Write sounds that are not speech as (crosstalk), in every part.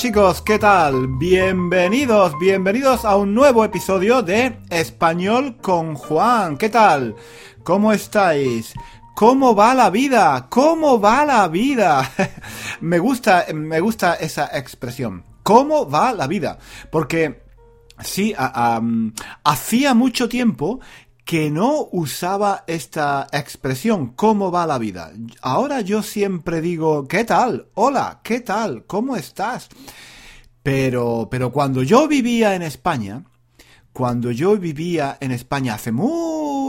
chicos, ¿qué tal? Bienvenidos, bienvenidos a un nuevo episodio de Español con Juan. ¿Qué tal? ¿Cómo estáis? ¿Cómo va la vida? ¿Cómo va la vida? (laughs) me gusta, me gusta esa expresión. ¿Cómo va la vida? Porque sí, hacía mucho tiempo que no usaba esta expresión, ¿cómo va la vida? Ahora yo siempre digo, ¿qué tal? Hola, ¿qué tal? ¿Cómo estás? Pero, pero cuando yo vivía en España, cuando yo vivía en España hace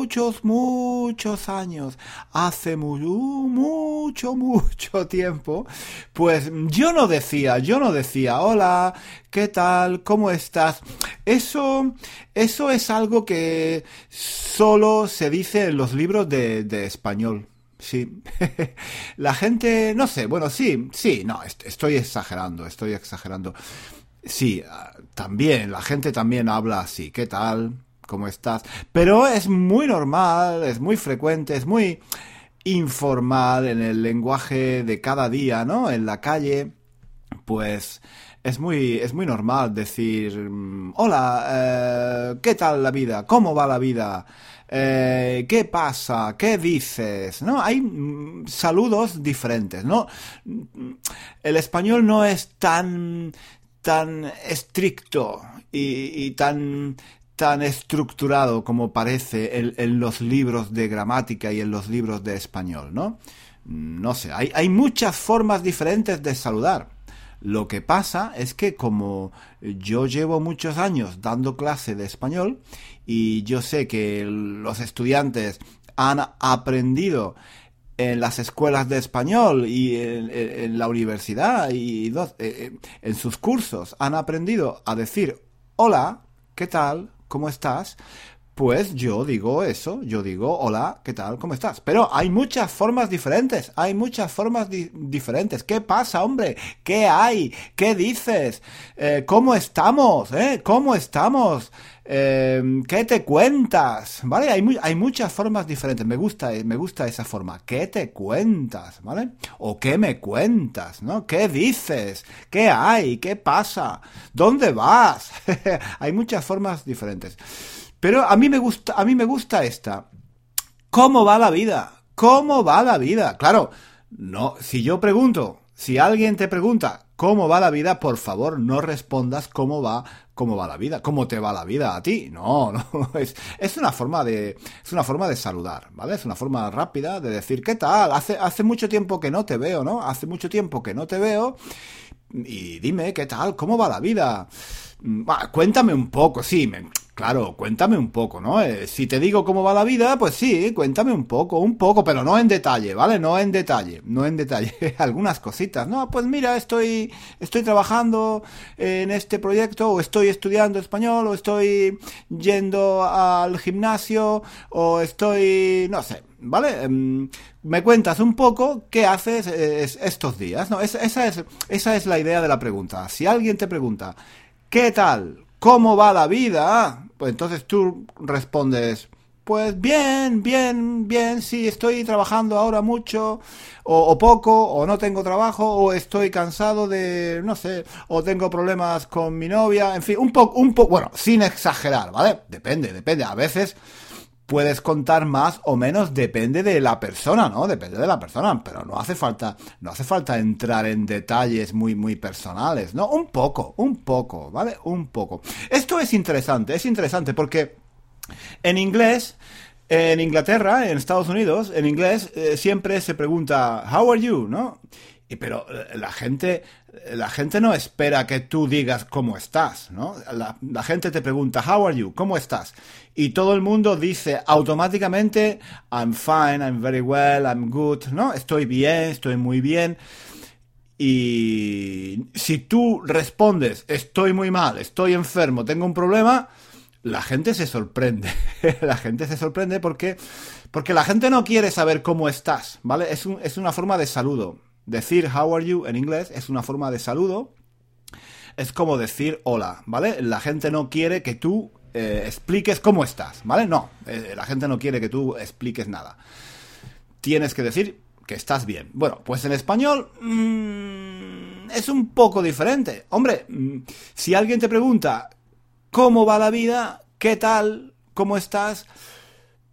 muchos, muchos años, hace mucho, mucho tiempo, pues yo no decía, yo no decía, hola, ¿qué tal? ¿Cómo estás? Eso, eso es algo que solo se dice en los libros de, de español. Sí. (laughs) La gente, no sé, bueno, sí, sí, no, estoy exagerando, estoy exagerando. Sí, ah, también, la gente también habla así, ¿qué tal? ¿Cómo estás? Pero es muy normal, es muy frecuente, es muy informal en el lenguaje de cada día, ¿no? En la calle, pues es muy, es muy normal decir, mm, hola, eh, ¿qué tal la vida? ¿Cómo va la vida? Eh, ¿Qué pasa? ¿Qué dices? ¿No? Hay mm, saludos diferentes, ¿no? El español no es tan tan estricto y, tan tan estructurado como parece en, los libros de gramática y en los libros de español, ¿no? No sé, hay, hay muchas formas diferentes de saludar. Lo que pasa es que como yo llevo muchos años dando clase de español y yo sé que los estudiantes han aprendido en las escuelas de español y en, la universidad y eh, eh, en sus cursos han aprendido a decir hola, ¿qué tal? ¿Cómo estás? Pues yo digo eso, yo digo hola, ¿qué tal? ¿Cómo estás? Pero hay muchas formas diferentes, hay muchas formas diferentes. ¿Qué pasa, hombre? ¿Qué hay? ¿Qué dices? Eh, ¿Cómo estamos? ¿Eh? ¿Cómo estamos? Eh, ¿Qué te cuentas? ¿Vale? Hay, hay muchas formas diferentes. Me gusta, me gusta esa forma. ¿Qué te cuentas? ¿Vale? O ¿qué me cuentas? ¿No? ¿Qué dices? ¿Qué hay? ¿Qué pasa? ¿Dónde vas? (laughs) hay muchas formas diferentes. Pero a mí me gusta, a mí me gusta esta. ¿Cómo va la vida? ¿Cómo va la vida? Claro, no, si yo pregunto, si alguien te pregunta cómo va la vida, por favor, no respondas cómo va, cómo va la vida, cómo te va la vida a ti. No, (laughs) no, es, es una forma de, es una forma de saludar, ¿vale? Es una forma rápida de decir, ¿qué tal? Hace, hace mucho tiempo que no te veo, ¿no? Hace mucho tiempo que no te veo y dime, ¿qué tal? ¿Cómo va la vida? Mm, cuéntame un poco, sí, me, Claro, cuéntame un poco, ¿no? Eh, si te digo cómo va la vida, pues sí, cuéntame un poco, un poco, pero no en detalle, ¿vale? No en detalle, no en detalle. (laughs) Algunas cositas, ¿no? Pues mira, estoy, estoy trabajando en este proyecto, o estoy estudiando español, o estoy yendo al gimnasio, o estoy, no sé, ¿vale? Em, me cuentas un poco qué haces eh, estos días, ¿no? esa, es, esa es la idea de la pregunta. Si alguien te pregunta, ¿qué tal? ¿Cómo va la vida? Pues entonces tú respondes, pues bien, bien, bien, sí, estoy trabajando ahora mucho, o, poco, o no tengo trabajo, o estoy cansado de, no sé, o tengo problemas con mi novia, en fin, un poco, un poco, bueno, sin exagerar, ¿vale? Depende, depende, a veces puedes contar más o menos, depende de la persona, ¿no? Depende de la persona, pero no hace falta, no hace falta entrar en detalles muy, muy personales, ¿no? Un poco, un poco, ¿vale? Un poco. Esto es interesante, es interesante porque en inglés, en Inglaterra, en Estados Unidos, en inglés eh, siempre se pregunta, how are you, ¿no? Y pero eh, la gente la gente no espera que tú digas cómo estás, ¿no? La, gente te pregunta, how are you? ¿Cómo estás? Y todo el mundo dice automáticamente, I'm fine, I'm very well, I'm good, ¿no? Estoy bien, estoy muy bien. Y si tú respondes, estoy muy mal, estoy enfermo, tengo un problema, la gente se sorprende. (laughs) la gente se sorprende porque, porque la gente no quiere saber cómo estás, ¿vale? Es, es una forma de saludo Decir how are you en inglés es una forma de saludo. Es como decir hola, ¿vale? La gente no quiere que tú eh, expliques cómo estás, ¿vale? No, eh, la gente no quiere que tú expliques nada. Tienes que decir que estás bien. Bueno, pues en español mm, es un poco diferente. Hombre, mm, si alguien te pregunta cómo va la vida, qué tal, cómo estás,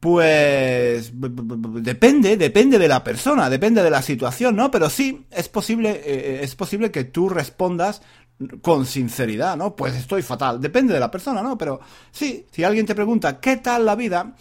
pues depende, depende de la persona, depende de la situación, ¿no? Pero sí, es posible, eh, eh, es posible que tú respondas con sinceridad, ¿no? Pues estoy fatal. Depende de la persona, ¿no? Pero sí, si alguien te pregunta qué tal la vida,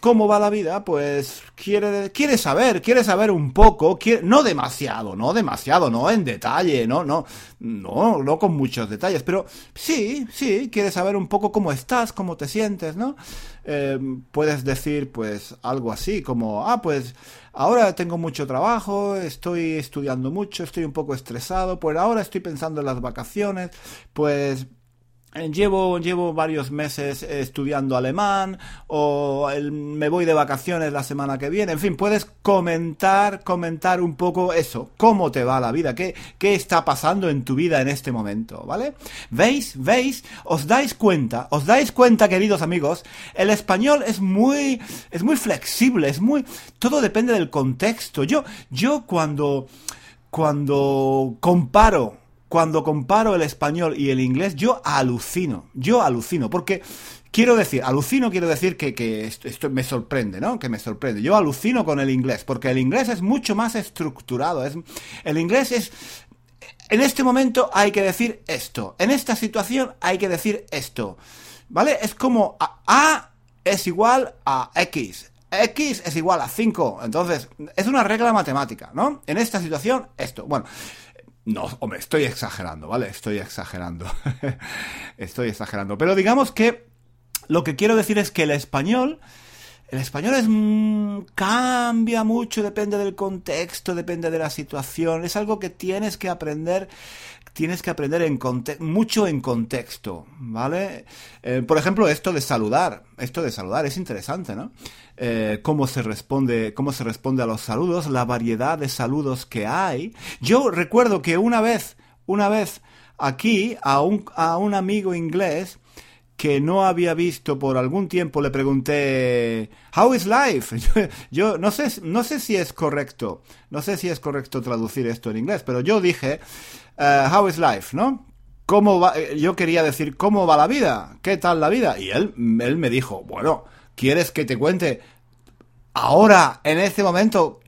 cómo va la vida, pues quiere, quiere saber, quiere saber un poco, no demasiado, no demasiado, no en detalle, no, no, no, no con muchos detalles, pero sí, sí, quiere saber un poco cómo estás, cómo te sientes, ¿no? Eh, puedes decir, pues, algo así, como, ah, pues, ahora tengo mucho trabajo, estoy estudiando mucho, estoy un poco estresado, pues ahora estoy pensando en las vacaciones, pues llevo, llevo varios meses estudiando alemán o me voy de vacaciones la semana que viene. En fin, puedes comentar, comentar un poco eso, cómo te va la vida, qué, qué está pasando en tu vida en este momento, ¿vale? ¿Veis? ¿Veis? ¿Os dais cuenta? ¿Os dais cuenta, queridos amigos? El español es muy, es muy flexible, es muy, todo depende del contexto. Yo, yo cuando, cuando comparo cuando comparo el español y el inglés, yo alucino, yo alucino, porque quiero decir, alucino quiero decir que, esto, me sorprende, ¿no? Que me sorprende. Yo alucino con el inglés, porque el inglés es mucho más estructurado, es, el inglés es... En este momento hay que decir esto, en esta situación hay que decir esto, ¿vale? Es como a, a es igual a X, X es igual a 5. Entonces, es una regla matemática, ¿no? En esta situación, esto. Bueno, no, hombre, estoy exagerando, ¿vale? Estoy exagerando. (laughs) estoy exagerando. Pero digamos que lo que quiero decir es que el español... El español es mm, cambia mucho, depende del contexto, depende de la situación. Es algo que tienes que aprender tienes que aprender en mucho en contexto, ¿vale? Eh, por ejemplo, esto de saludar, esto de saludar es interesante, ¿no? Eh, cómo se responde, cómo se responde a los saludos, la variedad de saludos que hay. Yo recuerdo que una vez, una vez aquí a un, a un amigo inglés que no había visto por algún tiempo le pregunté How is life? (laughs) Yo, no sé no sé si es correcto, no sé si es correcto traducir esto en inglés, pero yo dije uh, How is life, ¿no? ¿Cómo va? Eh, yo quería decir, ¿cómo va la vida? ¿Qué tal la vida? Y él, él me dijo, bueno, ¿quieres que te cuente ahora, en este momento,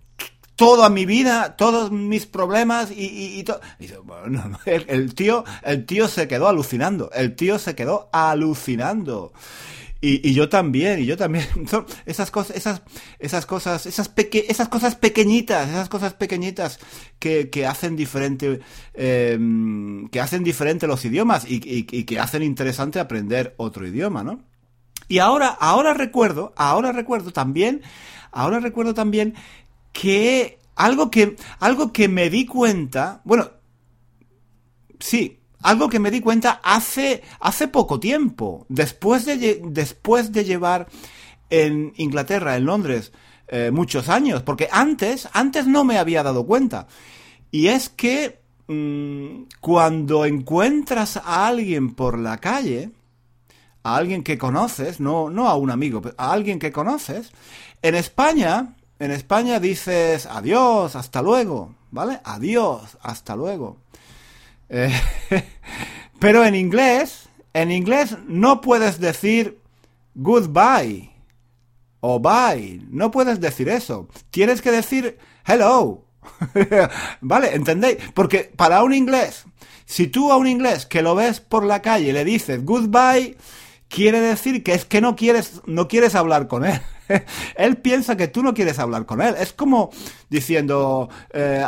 toda mi vida, todos mis problemas y, y, todo. Bueno, (laughs) el, tío, el tío se quedó alucinando. El tío se quedó alucinando. Y, y, yo también, y yo también. (laughs) esas cosas, esas, esas cosas, esas, peque esas cosas pequeñitas, esas cosas pequeñitas que, que hacen diferente, em, que hacen diferente los idiomas y, y, y, que hacen interesante aprender otro idioma, ¿no? Y ahora, ahora recuerdo, ahora recuerdo también, ahora recuerdo también que algo que, algo que me di cuenta, bueno, sí, algo que me di cuenta hace, hace poco tiempo, después de, después de llevar en Inglaterra, en Londres, eh, muchos años, porque antes, antes no me había dado cuenta. Y es que mm, cuando encuentras a alguien por la calle, a alguien que conoces, no, no a un amigo, a alguien que conoces, en España, en España dices adiós, hasta luego, ¿vale? Adiós, hasta luego. Eh, (laughs) pero en inglés, en inglés no puedes decir goodbye o bye. No puedes decir eso. Tienes que decir hello. (laughs) ¿Vale? ¿Entendéis? Porque para un inglés, si tú a un inglés que lo ves por la calle le dices goodbye, quiere decir que es que no quieres, no quieres hablar con él. (laughs) él piensa que tú no quieres hablar con él. Es como diciendo, eh,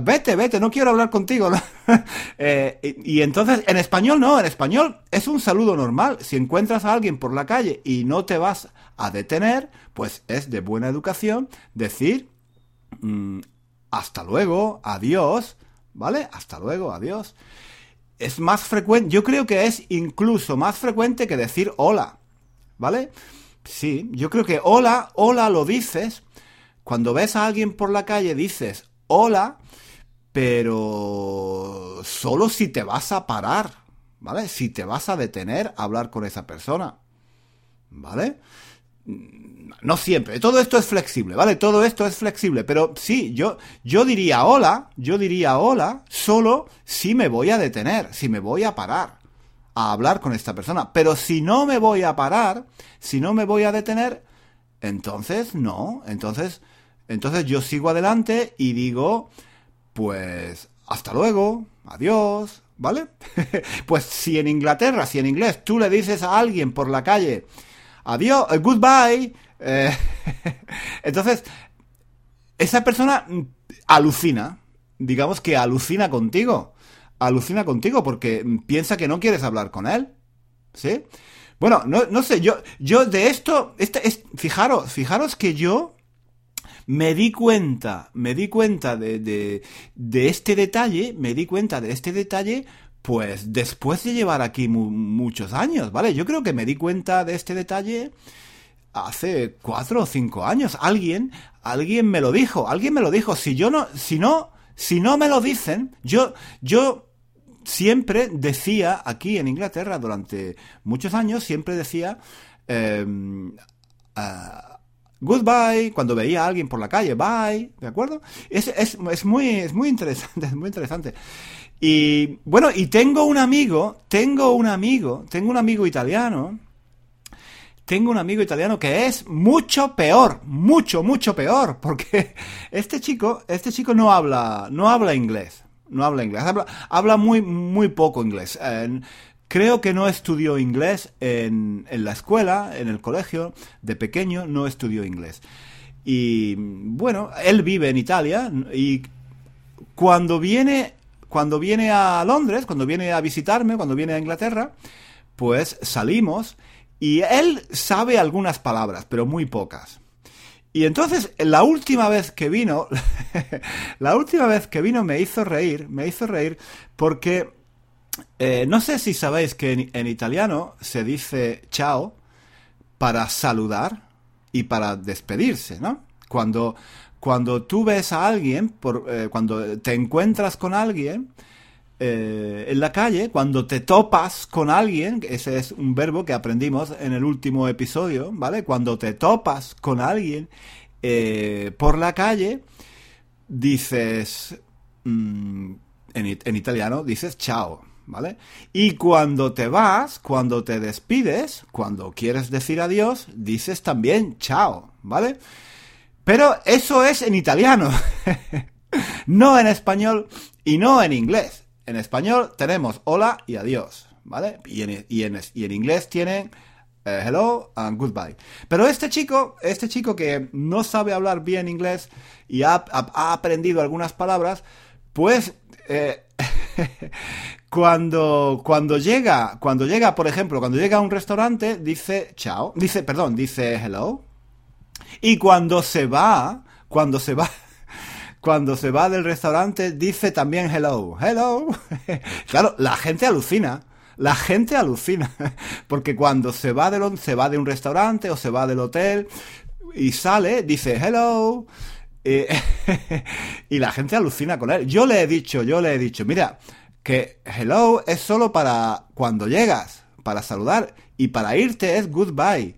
vete, vete, no quiero hablar contigo. (laughs) Eh, y, entonces, en español no, en español es un saludo normal. Si encuentras a alguien por la calle y no te vas a detener, pues es de buena educación decir, mm, hasta luego, adiós, ¿vale? Hasta luego, adiós. Es más frecuente, yo creo que es incluso más frecuente que decir hola, ¿vale? Sí, yo creo que hola, hola lo dices. Cuando ves a alguien por la calle dices hola, pero solo si te vas a parar, ¿vale? Si te vas a detener a hablar con esa persona, ¿vale? No siempre, todo esto es flexible, ¿vale? Todo esto es flexible, pero sí, yo, yo diría hola, yo diría hola solo si me voy a detener, si me voy a parar a hablar con esta persona. Pero si no me voy a parar, si no me voy a detener, entonces no, entonces, entonces yo sigo adelante y digo, pues, hasta luego, adiós, ¿vale? (laughs) pues si en Inglaterra, si en inglés tú le dices a alguien por la calle, adiós, eh, goodbye, eh, (laughs) entonces, esa persona alucina, digamos que alucina contigo, alucina contigo porque piensa que no quieres hablar con él, ¿sí? Bueno, no, no sé, yo, yo de esto, este, es, fijaros, fijaros que yo me di cuenta, me di cuenta de, de, de este detalle, me di cuenta de este detalle pues después de llevar aquí muchos años, ¿vale? Yo creo que me di cuenta de este detalle hace cuatro o cinco años. Alguien, alguien me lo dijo, alguien me lo dijo. Si yo no, si no, si no me lo dicen, yo, yo siempre decía aquí en Inglaterra durante muchos años, siempre decía em, ah, goodbye cuando veía a alguien por la calle, bye, ¿de acuerdo? Es, es, es, muy, es muy interesante, (laughs) es muy interesante. Y bueno, y tengo un amigo, tengo un amigo, tengo un amigo italiano tengo un amigo italiano que es mucho peor, mucho, mucho peor, (laughs) porque este chico, este chico no habla, no habla inglés, no habla inglés, habla, muy, muy poco inglés. creo que no estudió inglés en, en la escuela, en el colegio, de pequeño no estudió inglés. Y bueno, él vive en Italia y cuando viene, cuando viene a Londres, cuando viene a visitarme, cuando viene a Inglaterra, pues salimos y él sabe algunas palabras, pero muy pocas. Y entonces, la última vez que vino, (laughs) la última vez que vino me hizo reír, me hizo reír porque eh, no sé si sabéis que en, italiano se dice chao para saludar y para despedirse, ¿no? Cuando, cuando tú ves a alguien, eh, cuando te encuentras con alguien, eh, en la calle, cuando te topas con alguien, ese es un verbo que aprendimos en el último episodio, ¿vale? Cuando te topas con alguien eh, por la calle, dices, mm, en, en italiano dices chao, ¿vale? Y cuando te vas, cuando te despides, cuando quieres decir adiós, dices también chao, ¿vale? Pero eso es en italiano, (laughs) no en español y no en inglés. En español tenemos hola y adiós, ¿vale? Y en, inglés tienen eh, hello and goodbye. Pero este chico, este chico que no sabe hablar bien inglés y ha, aprendido algunas palabras, pues eh, (laughs) cuando, cuando llega, cuando llega, por ejemplo, cuando llega a un restaurante, dice chao, dice, perdón, dice hello. Y cuando se va, cuando se va, (laughs) cuando se va del restaurante dice también hello, hello. (laughs) claro, la gente alucina. La gente alucina. (laughs) Porque cuando se va, de se va de un restaurante o se va del hotel y sale, dice hello. y la gente alucina con él. Yo le he dicho, yo le he dicho, mira, que hello es solo para cuando llegas, para saludar, y para irte es goodbye.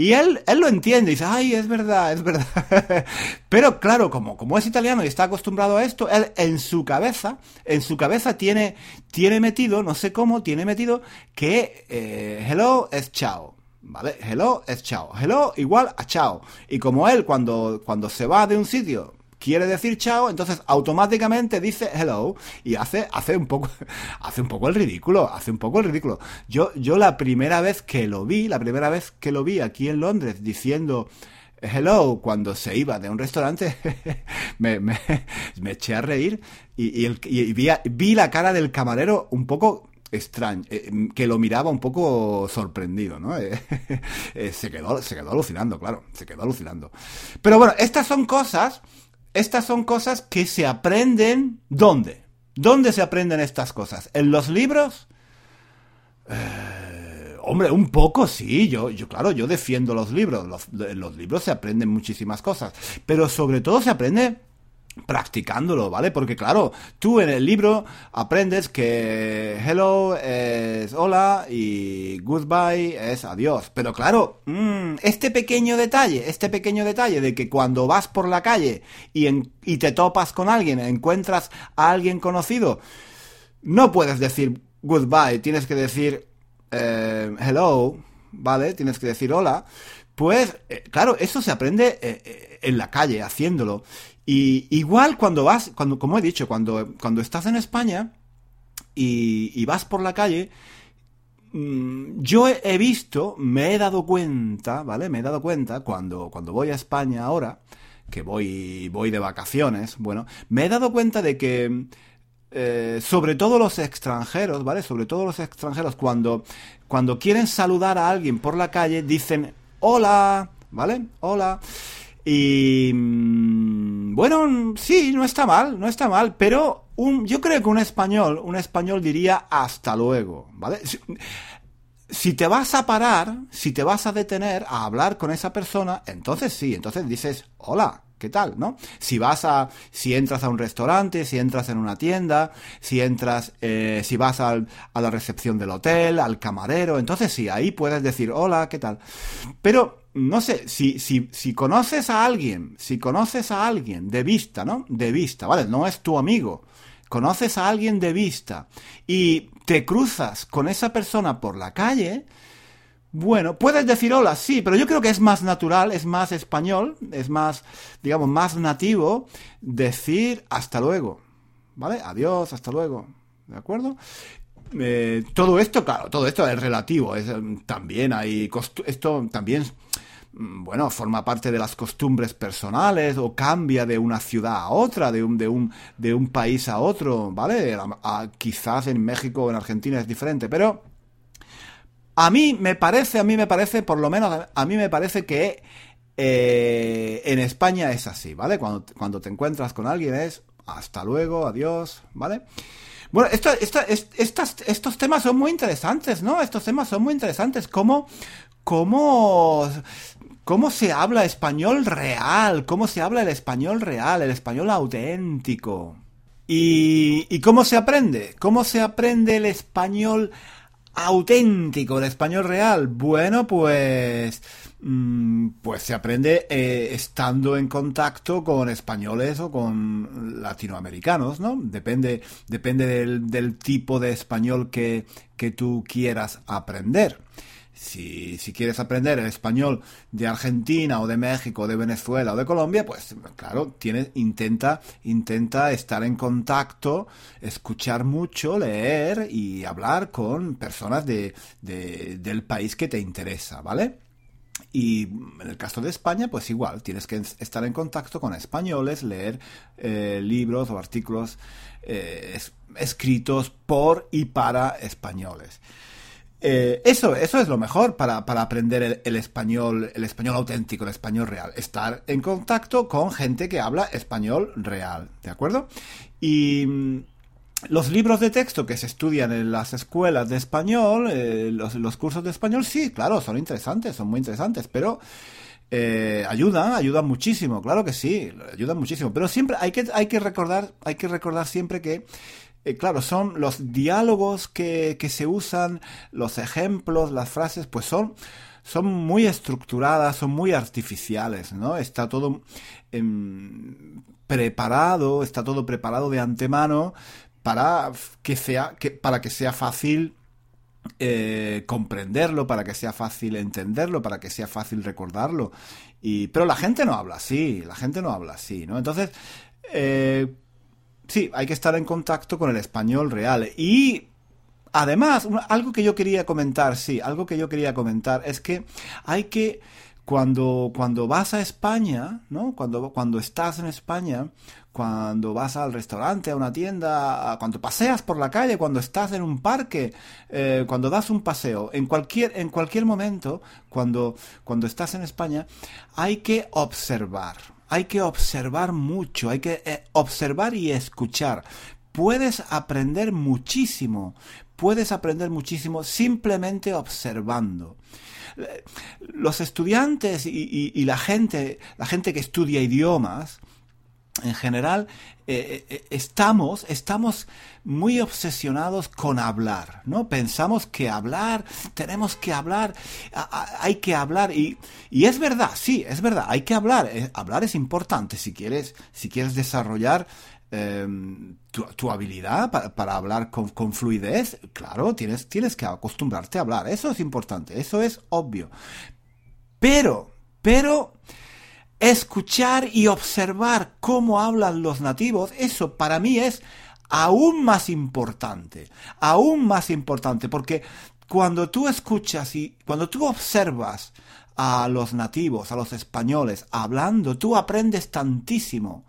Y él, él lo entiende y dice, ay, es verdad, es verdad. (laughs) Pero claro, como, como es italiano y está acostumbrado a esto, él en su cabeza, en su cabeza tiene, tiene metido, no sé cómo, tiene metido que eh, hello es chao. ¿Vale? Hello es chao. Hello igual a chao. Y como él cuando, cuando se va de un sitio quiere decir chao, entonces automáticamente dice hello y hace, hace un poco, (laughs) hace un poco el ridículo, hace un poco el ridículo. Yo, yo la primera vez que lo vi, la primera vez que lo vi aquí en Londres diciendo hello cuando se iba de un restaurante, (laughs) (laughs) me, eché a reír y, vi, la cara del camarero un poco extraño, eh, que lo miraba un poco sorprendido, ¿no? Eh, se, quedó, se quedó alucinando, claro, se quedó alucinando. Pero bueno, estas son cosas estas son cosas que se aprenden ¿dónde? ¿Dónde se aprenden estas cosas? ¿En los libros? Eh, hombre, un poco sí, yo, yo claro, yo defiendo los libros. En los libros se aprenden muchísimas cosas, pero sobre todo se aprende practicándolo, ¿vale? Porque claro, tú en el libro aprendes que hello es hola y goodbye es adiós. Pero claro, mm, este pequeño detalle, este pequeño detalle de que cuando vas por la calle y, te topas con alguien, encuentras a alguien conocido, no puedes decir goodbye, tienes que decir eh, hello, ¿vale? Tienes que decir hola. Pues, eh, claro, eso se aprende eh, en la calle, haciéndolo. Y igual cuando vas, cuando, como he dicho, cuando, cuando estás en España y, vas por la calle, mm, yo he visto, me he dado cuenta, ¿vale? Me he dado cuenta cuando, cuando voy a España ahora, que voy, voy de vacaciones, bueno, me he dado cuenta de que eh, sobre todo los extranjeros, ¿vale? Sobre todo los extranjeros, cuando, cuando quieren saludar a alguien por la calle, dicen hola, ¿vale? Hola. Y mm, bueno, sí, no está mal, no está mal, pero un, yo creo que un español, un español diría hasta luego, ¿vale? Si, te vas a parar, si te vas a detener a hablar con esa persona, entonces sí, entonces dices hola, ¿qué tal? ¿No? Si vas a, si entras a un restaurante, si entras en una tienda, si entras, eh, si vas al, a la recepción del hotel, al camarero, entonces sí, ahí puedes decir hola, ¿qué tal? Pero no sé, si, si, conoces a alguien, si conoces a alguien de vista, ¿no? De vista, ¿vale? No es tu amigo. Conoces a alguien de vista y te cruzas con esa persona por la calle, bueno, puedes decir hola, sí, pero yo creo que es más natural, es más español, es más, digamos, más nativo decir hasta luego, ¿vale? Adiós, hasta luego, ¿de acuerdo? Eh, todo esto, claro, todo esto es relativo, es, también hay, esto también bueno, forma parte de las costumbres personales o cambia de una ciudad a otra, de un, de un, de un país a otro, ¿vale? quizás en México o en Argentina es diferente, pero a mí me parece, a mí me parece, por lo menos a mí me parece que eh, en España es así, ¿vale? Cuando, cuando te encuentras con alguien es hasta luego, adiós, ¿vale? Bueno, esto, estos temas son muy interesantes, ¿no? Estos temas son muy interesantes. ¿Cómo, cómo cómo se habla español real, cómo se habla el español real, el español auténtico. ¿Y, cómo se aprende? ¿Cómo se aprende el español auténtico, el español real? Bueno, pues... Mm, pues se aprende eh, estando en contacto con españoles o con latinoamericanos, ¿no? Depende, depende del, del tipo de español que, que tú quieras aprender. Si, quieres aprender el español de Argentina o de México, de Venezuela o de Colombia, pues claro, tienes, intenta, intenta estar en contacto, escuchar mucho, leer y hablar con personas de, del país que te interesa, ¿vale? Y en el caso de España, pues igual, tienes que estar en contacto con españoles, leer eh, libros o artículos eh, escritos por y para españoles. Eh, eso, eso es lo mejor para, aprender el, español, el español auténtico, el español real. Estar en contacto con gente que habla español real, ¿de acuerdo? Y mm, los libros de texto que se estudian en las escuelas de español, eh, los, cursos de español, sí, claro, son interesantes, son muy interesantes, pero eh, ayudan, ayudan muchísimo, claro que sí, ayudan muchísimo. Pero siempre hay que, hay que recordar, hay que recordar siempre que eh, claro, son los diálogos que, que, se usan, los ejemplos, las frases, pues son, son muy estructuradas, son muy artificiales, ¿no? Está todo em, preparado, está todo preparado de antemano para que sea, que, para que sea fácil eh, comprenderlo, para que sea fácil entenderlo, para que sea fácil recordarlo. Y, pero la gente no habla así, la gente no habla así, ¿no? Entonces, eh, Sí, hay que estar en contacto con el español real. Y además, algo que yo quería comentar, sí, algo que yo quería comentar es que hay que, cuando, cuando vas a España, ¿no? Cuando, cuando estás en España, cuando vas al restaurante, a una tienda, cuando paseas por la calle, cuando estás en un parque, eh, cuando das un paseo, en cualquier, en cualquier momento, cuando, cuando estás en España, hay que observar hay que observar mucho, hay que eh, observar y escuchar. Puedes aprender muchísimo, puedes aprender muchísimo simplemente observando. Los estudiantes y, la gente, la gente que estudia idiomas, en general eh, eh, estamos, estamos muy obsesionados con hablar, ¿no? Pensamos que hablar, tenemos que hablar, hay que hablar y, y, es verdad, sí, es verdad, hay que hablar, eh, hablar es importante si quieres, si quieres desarrollar em, tu, habilidad para, para hablar con, con, fluidez, claro, tienes, tienes que acostumbrarte a hablar, eso es importante, eso es obvio. Pero, pero, escuchar y observar cómo hablan los nativos, eso para mí es aún más importante, aún más importante, porque cuando tú escuchas y cuando tú observas a los nativos, a los españoles hablando, tú aprendes tantísimo.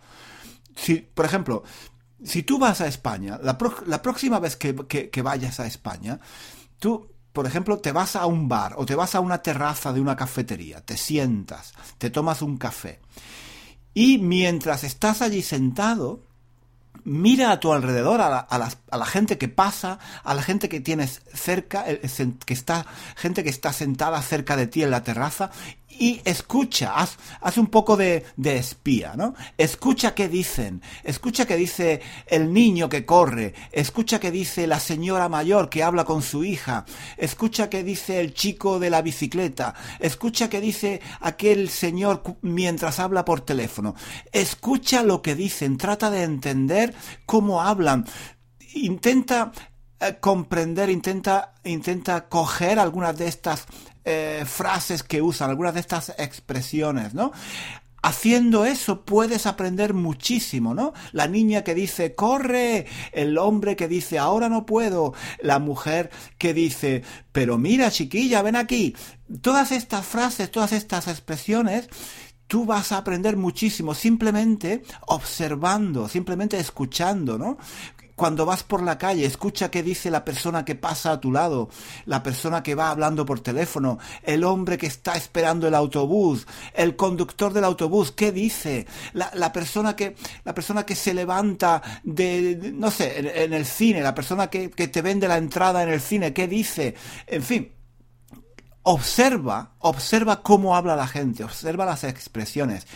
Si, por ejemplo, si tú vas a España, la, próxima vez que, que vayas a España, tú por ejemplo, te vas a un bar o te vas a una terraza de una cafetería, te sientas, te tomas un café y mientras estás allí sentado, mira a tu alrededor, a la, gente que pasa, a la gente que tienes cerca, que está, gente que está sentada cerca de ti en la terraza, y escucha, haz, haz un poco de, de, espía, ¿no? Escucha qué dicen, escucha qué dice el niño que corre, escucha qué dice la señora mayor que habla con su hija, escucha qué dice el chico de la bicicleta, escucha qué dice aquel señor mientras habla por teléfono, escucha lo que dicen, trata de entender cómo hablan, intenta eh, comprender, intenta, intenta coger algunas de estas eh, frases que usan, algunas de estas expresiones, ¿no? Haciendo eso puedes aprender muchísimo, ¿no? La niña que dice, corre, el hombre que dice, ahora no puedo, la mujer que dice, pero mira chiquilla, ven aquí. Todas estas frases, todas estas expresiones, tú vas a aprender muchísimo simplemente observando, simplemente escuchando, ¿no? Cuando vas por la calle, escucha qué dice la persona que pasa a tu lado, la persona que va hablando por teléfono, el hombre que está esperando el autobús, el conductor del autobús, qué dice, la, persona que la persona que se levanta de, no sé, en, el cine, la persona que, que te vende la entrada en el cine, qué dice, en fin, observa, observa cómo habla la gente, observa las expresiones.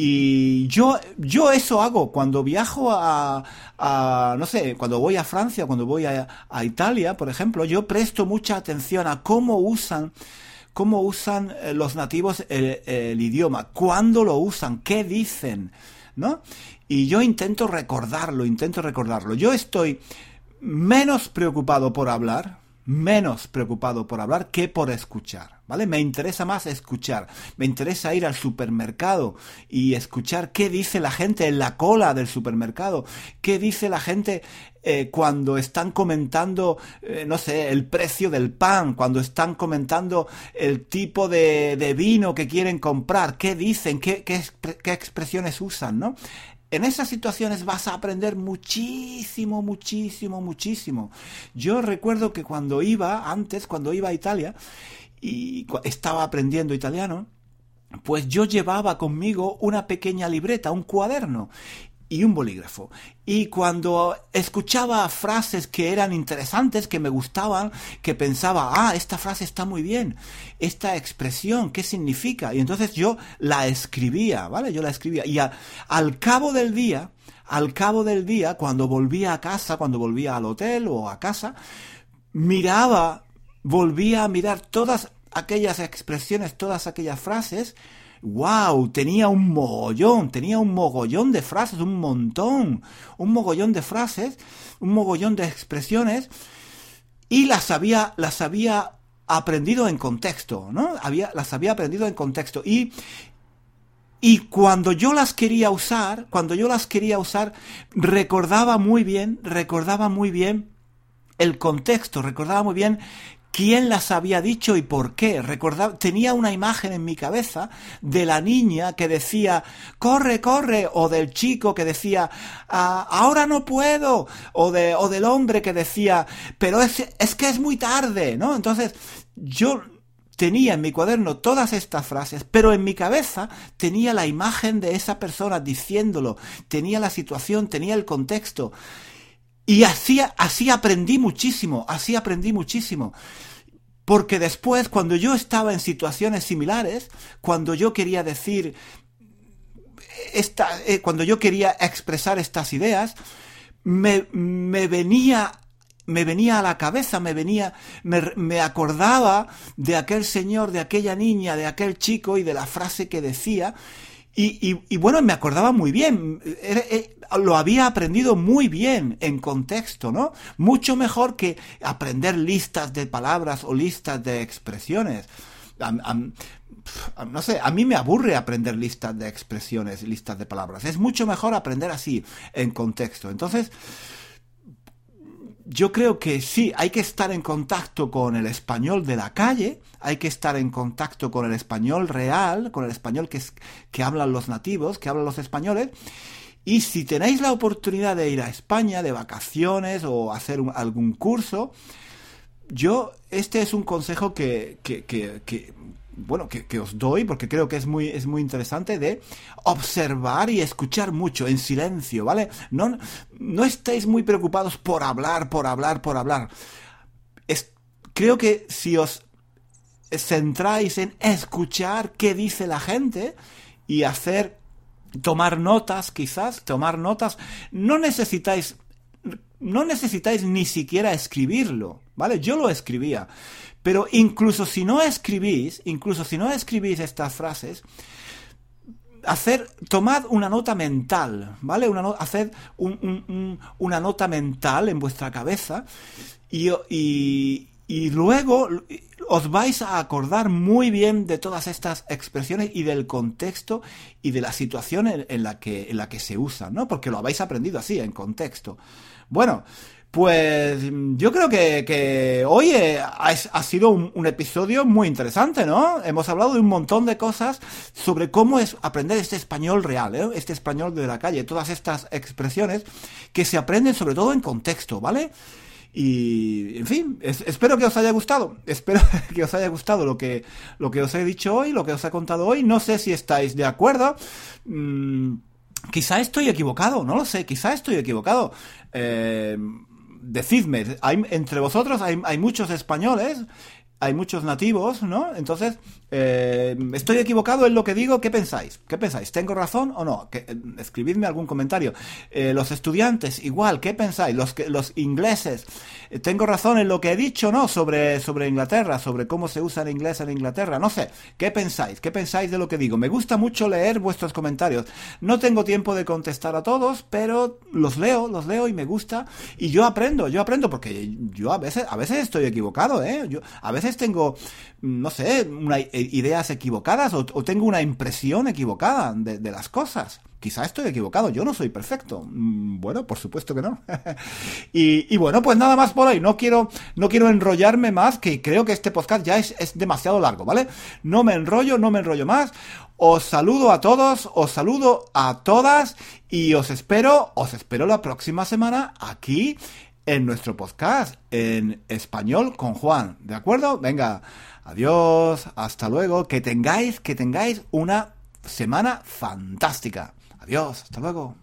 Y yo, yo eso hago cuando viajo a, a no sé, cuando voy a Francia, cuando voy a, a, Italia, por ejemplo, yo presto mucha atención a cómo usan, cómo usan eh, los nativos el, el idioma, cuándo lo usan, qué dicen, ¿no? Y yo intento recordarlo, intento recordarlo. Yo estoy menos preocupado por hablar, menos preocupado por hablar que por escuchar, ¿vale? Me interesa más escuchar, me interesa ir al supermercado y escuchar qué dice la gente en la cola del supermercado, qué dice la gente eh, cuando están comentando, eh, no sé, el precio del pan, cuando están comentando el tipo de, vino que quieren comprar, qué dicen, qué, qué, qué expresiones usan, ¿no? En esas situaciones vas a aprender muchísimo, muchísimo, muchísimo. Yo recuerdo que cuando iba, antes, cuando iba a Italia, y estaba aprendiendo italiano, pues yo llevaba conmigo una pequeña libreta, un cuaderno, y un bolígrafo. Y cuando escuchaba frases que eran interesantes, que me gustaban, que pensaba, ah, esta frase está muy bien, esta expresión, ¿qué significa? Y entonces yo la escribía, ¿vale? Yo la escribía. Y al cabo del día, al cabo del día, cuando volvía a casa, cuando volvía al hotel o a casa, miraba, volvía a mirar todas aquellas expresiones, todas aquellas frases, wow, tenía un mogollón, tenía un mogollón de frases, un montón, un mogollón de frases, un mogollón de expresiones, y las había, las había aprendido en contexto, ¿no? Había, las había aprendido en contexto. Y, y cuando yo las quería usar, cuando yo las quería usar, recordaba muy bien, recordaba muy bien el contexto, recordaba muy bien quién las había dicho y por qué. Recordaba, tenía una imagen en mi cabeza de la niña que decía, corre, corre, o del chico que decía, ah, ahora no puedo, o, de, o del hombre que decía, pero es, es que es muy tarde, ¿no? Entonces, yo tenía en mi cuaderno todas estas frases, pero en mi cabeza tenía la imagen de esa persona diciéndolo, tenía la situación, tenía el contexto. Y así, así aprendí muchísimo, así aprendí muchísimo. Porque después, cuando yo estaba en situaciones similares, cuando yo quería decir esta, eh, cuando yo quería expresar estas ideas, me, me venía me venía a la cabeza, me venía, me, acordaba de aquel señor, de aquella niña, de aquel chico y de la frase que decía. Y, bueno, me acordaba muy bien, lo había aprendido muy bien en contexto, ¿no? Mucho mejor que aprender listas de palabras o listas de expresiones. no sé, a mí me aburre aprender listas de expresiones, listas de palabras. Es mucho mejor aprender así, en contexto. Entonces, yo creo que sí, hay que estar en contacto con el español de la calle, hay que estar en contacto con el español real, con el español que, que hablan los nativos, que hablan los españoles. Y si tenéis la oportunidad de ir a España de vacaciones o hacer algún curso, yo, este es un consejo que, que, que bueno, que, os doy, porque creo que es muy, es muy interesante, de observar y escuchar mucho, en silencio, ¿vale? No, no muy preocupados por hablar, por hablar, por hablar. Es, creo que si os centráis en escuchar qué dice la gente y hacer, tomar notas, quizás, tomar notas, no necesitáis, no necesitáis ni siquiera escribirlo, ¿vale? Yo lo escribía. Pero incluso si no escribís, incluso si no escribís estas frases, hacer, tomad una nota mental, ¿vale? Una haced una nota mental en vuestra cabeza y, y, luego os vais a acordar muy bien de todas estas expresiones y del contexto y de la situación en, la, que, en la que se usan, ¿no? Porque lo habéis aprendido así, en contexto. Bueno, pues yo creo que, hoy eh, ha, sido un, episodio muy interesante, ¿no? Hemos hablado de un montón de cosas sobre cómo es aprender este español real, ¿eh? este español de la calle, todas estas expresiones que se aprenden sobre todo en contexto, ¿vale? Y, en fin, espero que os haya gustado. (laughs) Espero que os haya gustado lo que, lo que os he dicho hoy, lo que os he contado hoy. No sé si estáis de acuerdo. Mm, quizá estoy equivocado, no lo sé, quizá estoy equivocado. Eh, decidme, hay, entre vosotros hay, hay muchos españoles hay muchos nativos, ¿no? Entonces, eh, ¿estoy equivocado en lo que digo? ¿Qué pensáis? ¿Qué pensáis? ¿Tengo razón o no? Eh, escribidme algún comentario. Eh, los estudiantes, igual, ¿qué pensáis? Los, los ingleses, ¿tengo razón en lo que he dicho, no? Sobre, sobre Inglaterra, sobre cómo se usa el inglés en Inglaterra, no sé. ¿Qué pensáis? ¿Qué pensáis de lo que digo? Me gusta mucho leer vuestros comentarios. No tengo tiempo de contestar a todos, pero los leo, los leo y me gusta. Y yo aprendo, yo aprendo porque yo a veces, a veces estoy equivocado, ¿eh? Yo, a veces tengo, no sé, ideas equivocadas o, tengo una impresión equivocada de, las cosas. Quizá estoy equivocado, yo no soy perfecto. Mm, bueno, por supuesto que no. (laughs) y, bueno, pues nada más por hoy. No quiero, no quiero enrollarme más, que creo que este podcast ya es, es demasiado largo, ¿vale? No me enrollo, no me enrollo más. Os saludo a todos, os saludo a todas y os espero, os espero la próxima semana aquí en nuestro podcast en español con Juan. ¿De acuerdo? Venga, adiós, hasta luego. Que tengáis, que tengáis una semana fantástica. Adiós, hasta luego.